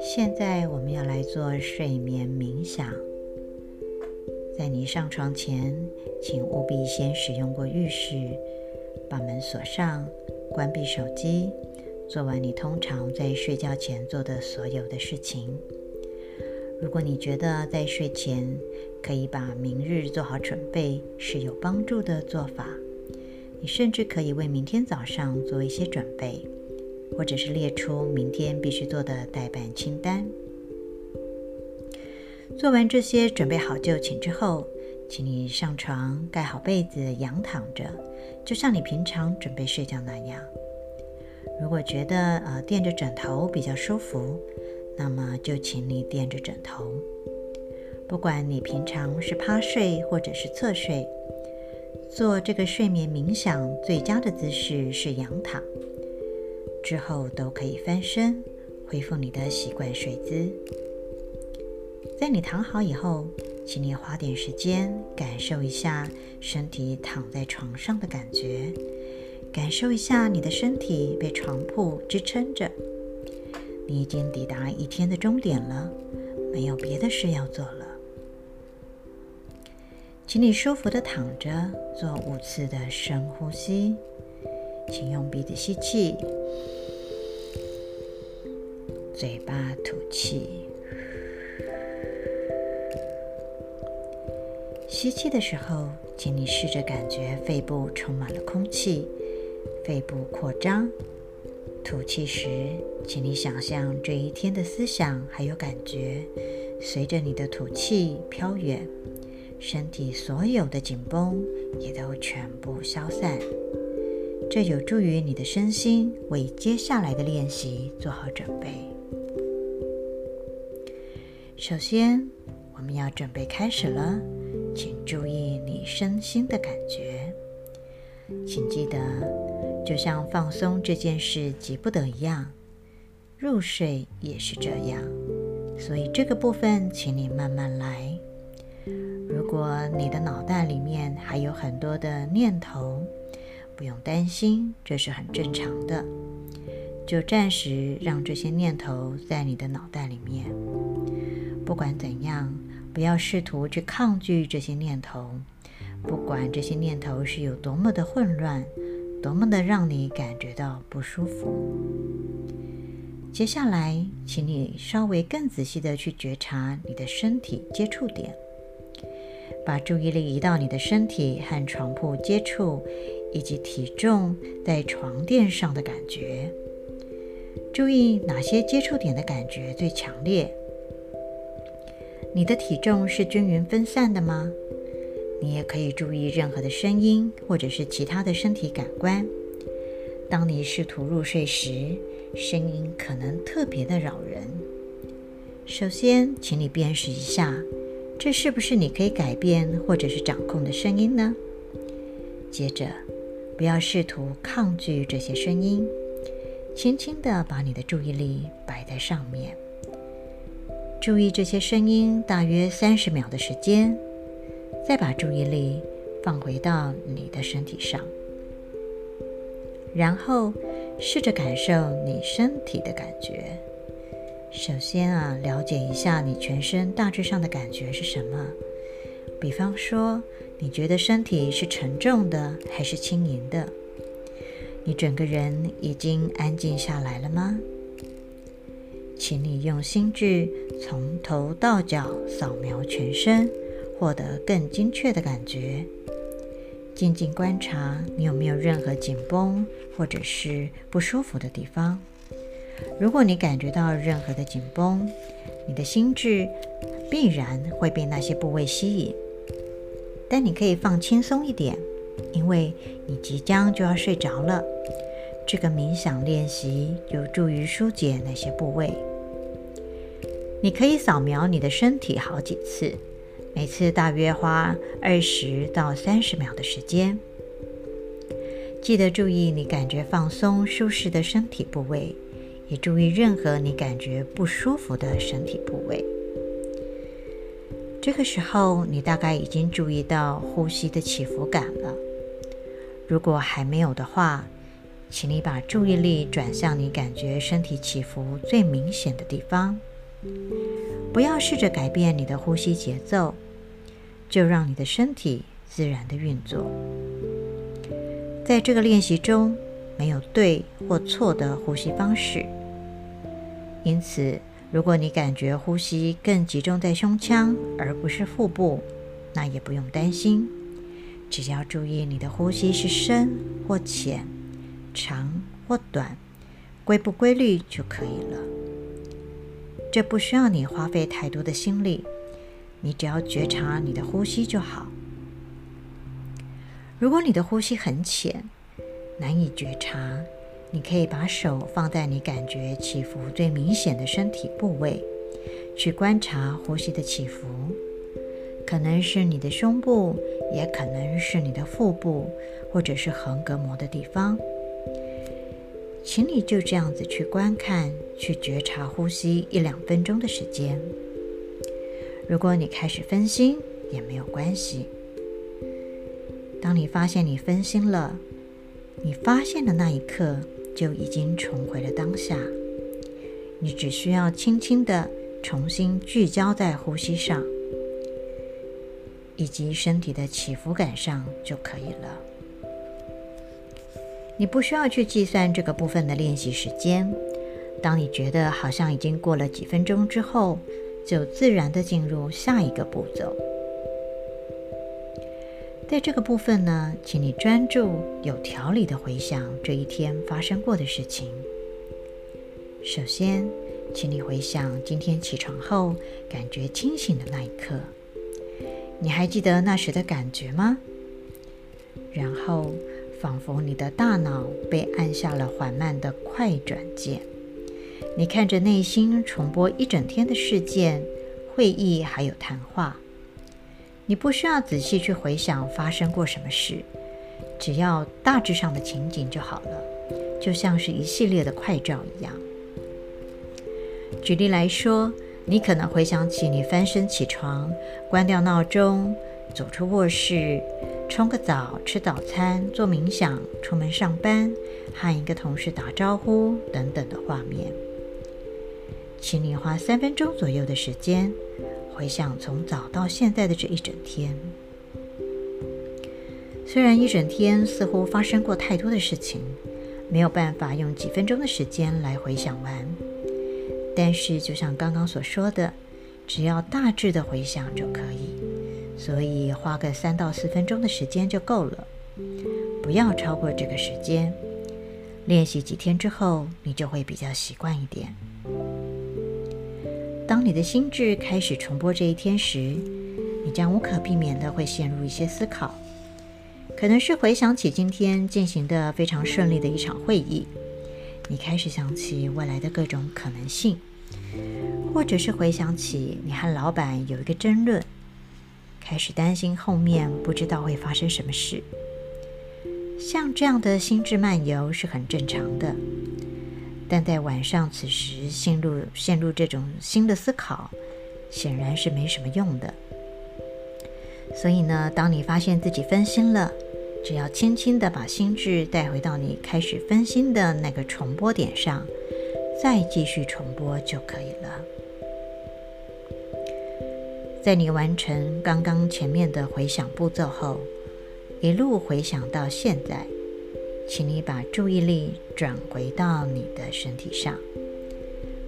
现在我们要来做睡眠冥想。在你上床前，请务必先使用过浴室，把门锁上，关闭手机，做完你通常在睡觉前做的所有的事情。如果你觉得在睡前可以把明日做好准备是有帮助的做法，你甚至可以为明天早上做一些准备。或者是列出明天必须做的待办清单。做完这些准备好就寝之后，请你上床盖好被子，仰躺着，就像你平常准备睡觉那样。如果觉得呃垫着枕头比较舒服，那么就请你垫着枕头。不管你平常是趴睡或者是侧睡，做这个睡眠冥想最佳的姿势是仰躺。之后都可以翻身，恢复你的习惯睡姿。在你躺好以后，请你花点时间感受一下身体躺在床上的感觉，感受一下你的身体被床铺支撑着。你已经抵达一天的终点了，没有别的事要做了。请你舒服地躺着，做五次的深呼吸。请用鼻子吸气。嘴巴吐气，吸气的时候，请你试着感觉肺部充满了空气，肺部扩张。吐气时，请你想象这一天的思想还有感觉，随着你的吐气飘远，身体所有的紧绷也都全部消散。这有助于你的身心为接下来的练习做好准备。首先，我们要准备开始了，请注意你身心的感觉。请记得，就像放松这件事急不得一样，入睡也是这样。所以这个部分，请你慢慢来。如果你的脑袋里面还有很多的念头，不用担心，这是很正常的。就暂时让这些念头在你的脑袋里面。不管怎样，不要试图去抗拒这些念头。不管这些念头是有多么的混乱，多么的让你感觉到不舒服。接下来，请你稍微更仔细的去觉察你的身体接触点，把注意力移到你的身体和床铺接触，以及体重在床垫上的感觉。注意哪些接触点的感觉最强烈。你的体重是均匀分散的吗？你也可以注意任何的声音或者是其他的身体感官。当你试图入睡时，声音可能特别的扰人。首先，请你辨识一下，这是不是你可以改变或者是掌控的声音呢？接着，不要试图抗拒这些声音，轻轻地把你的注意力摆在上面。注意这些声音，大约三十秒的时间，再把注意力放回到你的身体上，然后试着感受你身体的感觉。首先啊，了解一下你全身大致上的感觉是什么。比方说，你觉得身体是沉重的还是轻盈的？你整个人已经安静下来了吗？请你用心智从头到脚扫描全身，获得更精确的感觉。静静观察你有没有任何紧绷或者是不舒服的地方。如果你感觉到任何的紧绷，你的心智必然会被那些部位吸引。但你可以放轻松一点，因为你即将就要睡着了。这个冥想练习有助于疏解那些部位。你可以扫描你的身体好几次，每次大约花二十到三十秒的时间。记得注意你感觉放松、舒适的身体部位，也注意任何你感觉不舒服的身体部位。这个时候，你大概已经注意到呼吸的起伏感了。如果还没有的话，请你把注意力转向你感觉身体起伏最明显的地方，不要试着改变你的呼吸节奏，就让你的身体自然的运作。在这个练习中，没有对或错的呼吸方式，因此，如果你感觉呼吸更集中在胸腔而不是腹部，那也不用担心，只要注意你的呼吸是深或浅。长或短，规不规律就可以了。这不需要你花费太多的心力，你只要觉察你的呼吸就好。如果你的呼吸很浅，难以觉察，你可以把手放在你感觉起伏最明显的身体部位，去观察呼吸的起伏。可能是你的胸部，也可能是你的腹部，或者是横膈膜的地方。请你就这样子去观看、去觉察呼吸一两分钟的时间。如果你开始分心，也没有关系。当你发现你分心了，你发现的那一刻就已经重回了当下。你只需要轻轻的重新聚焦在呼吸上，以及身体的起伏感上就可以了。你不需要去计算这个部分的练习时间。当你觉得好像已经过了几分钟之后，就自然地进入下一个步骤。在这个部分呢，请你专注、有条理地回想这一天发生过的事情。首先，请你回想今天起床后感觉清醒的那一刻，你还记得那时的感觉吗？然后。仿佛你的大脑被按下了缓慢的快转键，你看着内心重播一整天的事件、会议还有谈话。你不需要仔细去回想发生过什么事，只要大致上的情景就好了，就像是一系列的快照一样。举例来说，你可能回想起你翻身起床、关掉闹钟、走出卧室。冲个澡，吃早餐，做冥想，出门上班，和一个同事打招呼等等的画面。请你花三分钟左右的时间，回想从早到现在的这一整天。虽然一整天似乎发生过太多的事情，没有办法用几分钟的时间来回想完，但是就像刚刚所说的，只要大致的回想就可以。所以花个三到四分钟的时间就够了，不要超过这个时间。练习几天之后，你就会比较习惯一点。当你的心智开始重播这一天时，你将无可避免地会陷入一些思考，可能是回想起今天进行的非常顺利的一场会议，你开始想起未来的各种可能性，或者是回想起你和老板有一个争论。开始担心后面不知道会发生什么事，像这样的心智漫游是很正常的，但在晚上此时陷入陷入这种新的思考，显然是没什么用的。所以呢，当你发现自己分心了，只要轻轻地把心智带回到你开始分心的那个重播点上，再继续重播就可以了。在你完成刚刚前面的回想步骤后，一路回想到现在，请你把注意力转回到你的身体上，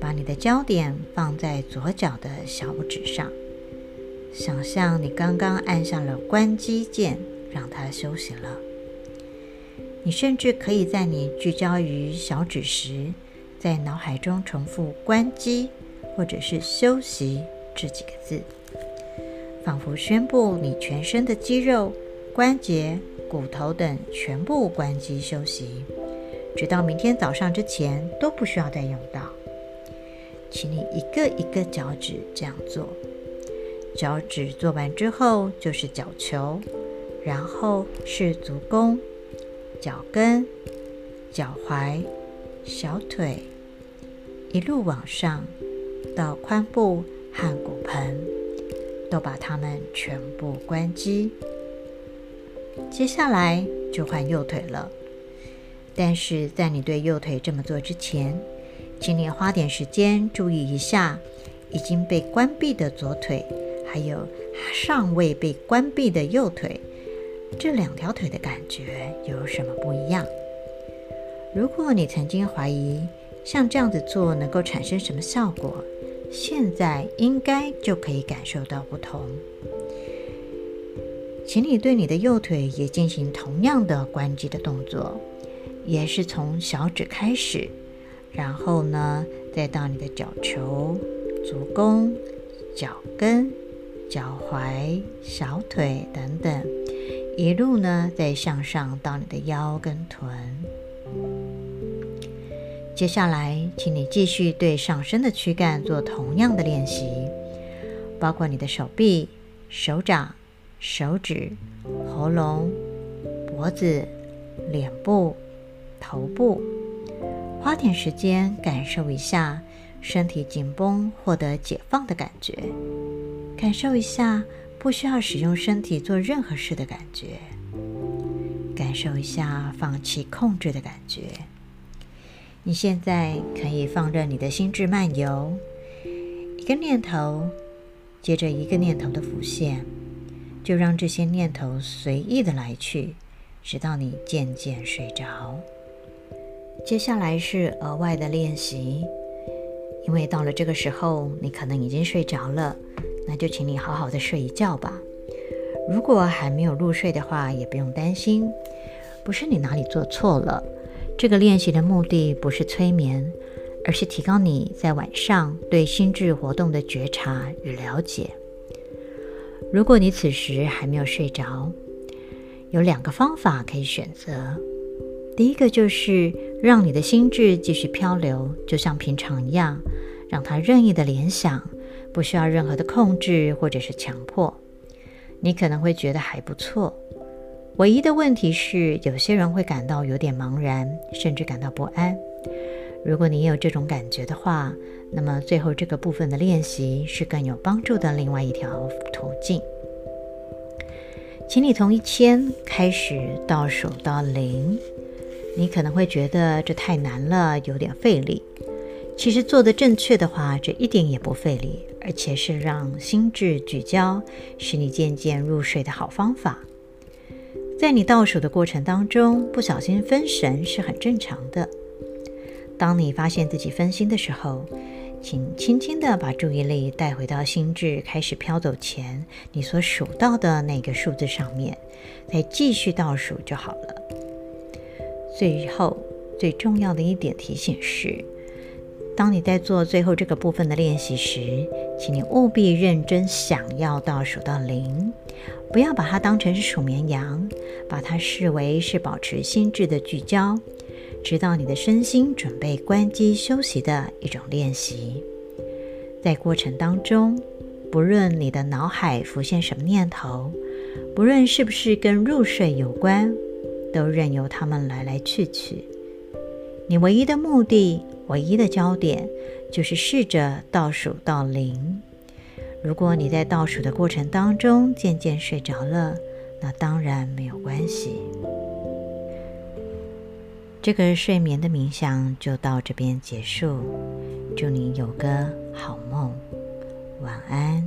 把你的焦点放在左脚的小拇指上，想象你刚刚按下了关机键，让它休息了。你甚至可以在你聚焦于小指时，在脑海中重复“关机”或者是“休息”这几个字。仿佛宣布你全身的肌肉、关节、骨头等全部关机休息，直到明天早上之前都不需要再用到。请你一个一个脚趾这样做，脚趾做完之后就是脚球，然后是足弓、脚跟、脚踝、小腿，一路往上到髋部和骨盆。都把它们全部关机。接下来就换右腿了。但是在你对右腿这么做之前，请你花点时间注意一下已经被关闭的左腿，还有尚未被关闭的右腿，这两条腿的感觉有什么不一样？如果你曾经怀疑像这样子做能够产生什么效果，现在应该就可以感受到不同。请你对你的右腿也进行同样的关机的动作，也是从小指开始，然后呢，再到你的脚球、足弓、脚跟、脚踝、小腿等等，一路呢再向上到你的腰跟臀。接下来，请你继续对上身的躯干做同样的练习，包括你的手臂、手掌。手指、喉咙、脖子、脸部、头部，花点时间感受一下身体紧绷获得解放的感觉，感受一下不需要使用身体做任何事的感觉，感受一下放弃控制的感觉。你现在可以放任你的心智漫游，一个念头接着一个念头的浮现。就让这些念头随意的来去，直到你渐渐睡着。接下来是额外的练习，因为到了这个时候，你可能已经睡着了，那就请你好好的睡一觉吧。如果还没有入睡的话，也不用担心，不是你哪里做错了。这个练习的目的不是催眠，而是提高你在晚上对心智活动的觉察与了解。如果你此时还没有睡着，有两个方法可以选择。第一个就是让你的心智继续漂流，就像平常一样，让它任意的联想，不需要任何的控制或者是强迫。你可能会觉得还不错。唯一的问题是，有些人会感到有点茫然，甚至感到不安。如果你也有这种感觉的话，那么最后这个部分的练习是更有帮助的另外一条途径。请你从一千开始倒数到零。你可能会觉得这太难了，有点费力。其实做得正确的话，这一点也不费力，而且是让心智聚焦，使你渐渐入睡的好方法。在你倒数的过程当中，不小心分神是很正常的。当你发现自己分心的时候，请轻轻地把注意力带回到心智开始飘走前，你所数到的那个数字上面，再继续倒数就好了。最后，最重要的一点提醒是，当你在做最后这个部分的练习时，请你务必认真想要倒数到零，不要把它当成是数绵羊，把它视为是保持心智的聚焦。直到你的身心准备关机休息的一种练习，在过程当中，不论你的脑海浮现什么念头，不论是不是跟入睡有关，都任由他们来来去去。你唯一的目的、唯一的焦点，就是试着倒数到零。如果你在倒数的过程当中渐渐睡着了，那当然没有关系。这个睡眠的冥想就到这边结束，祝你有个好梦，晚安。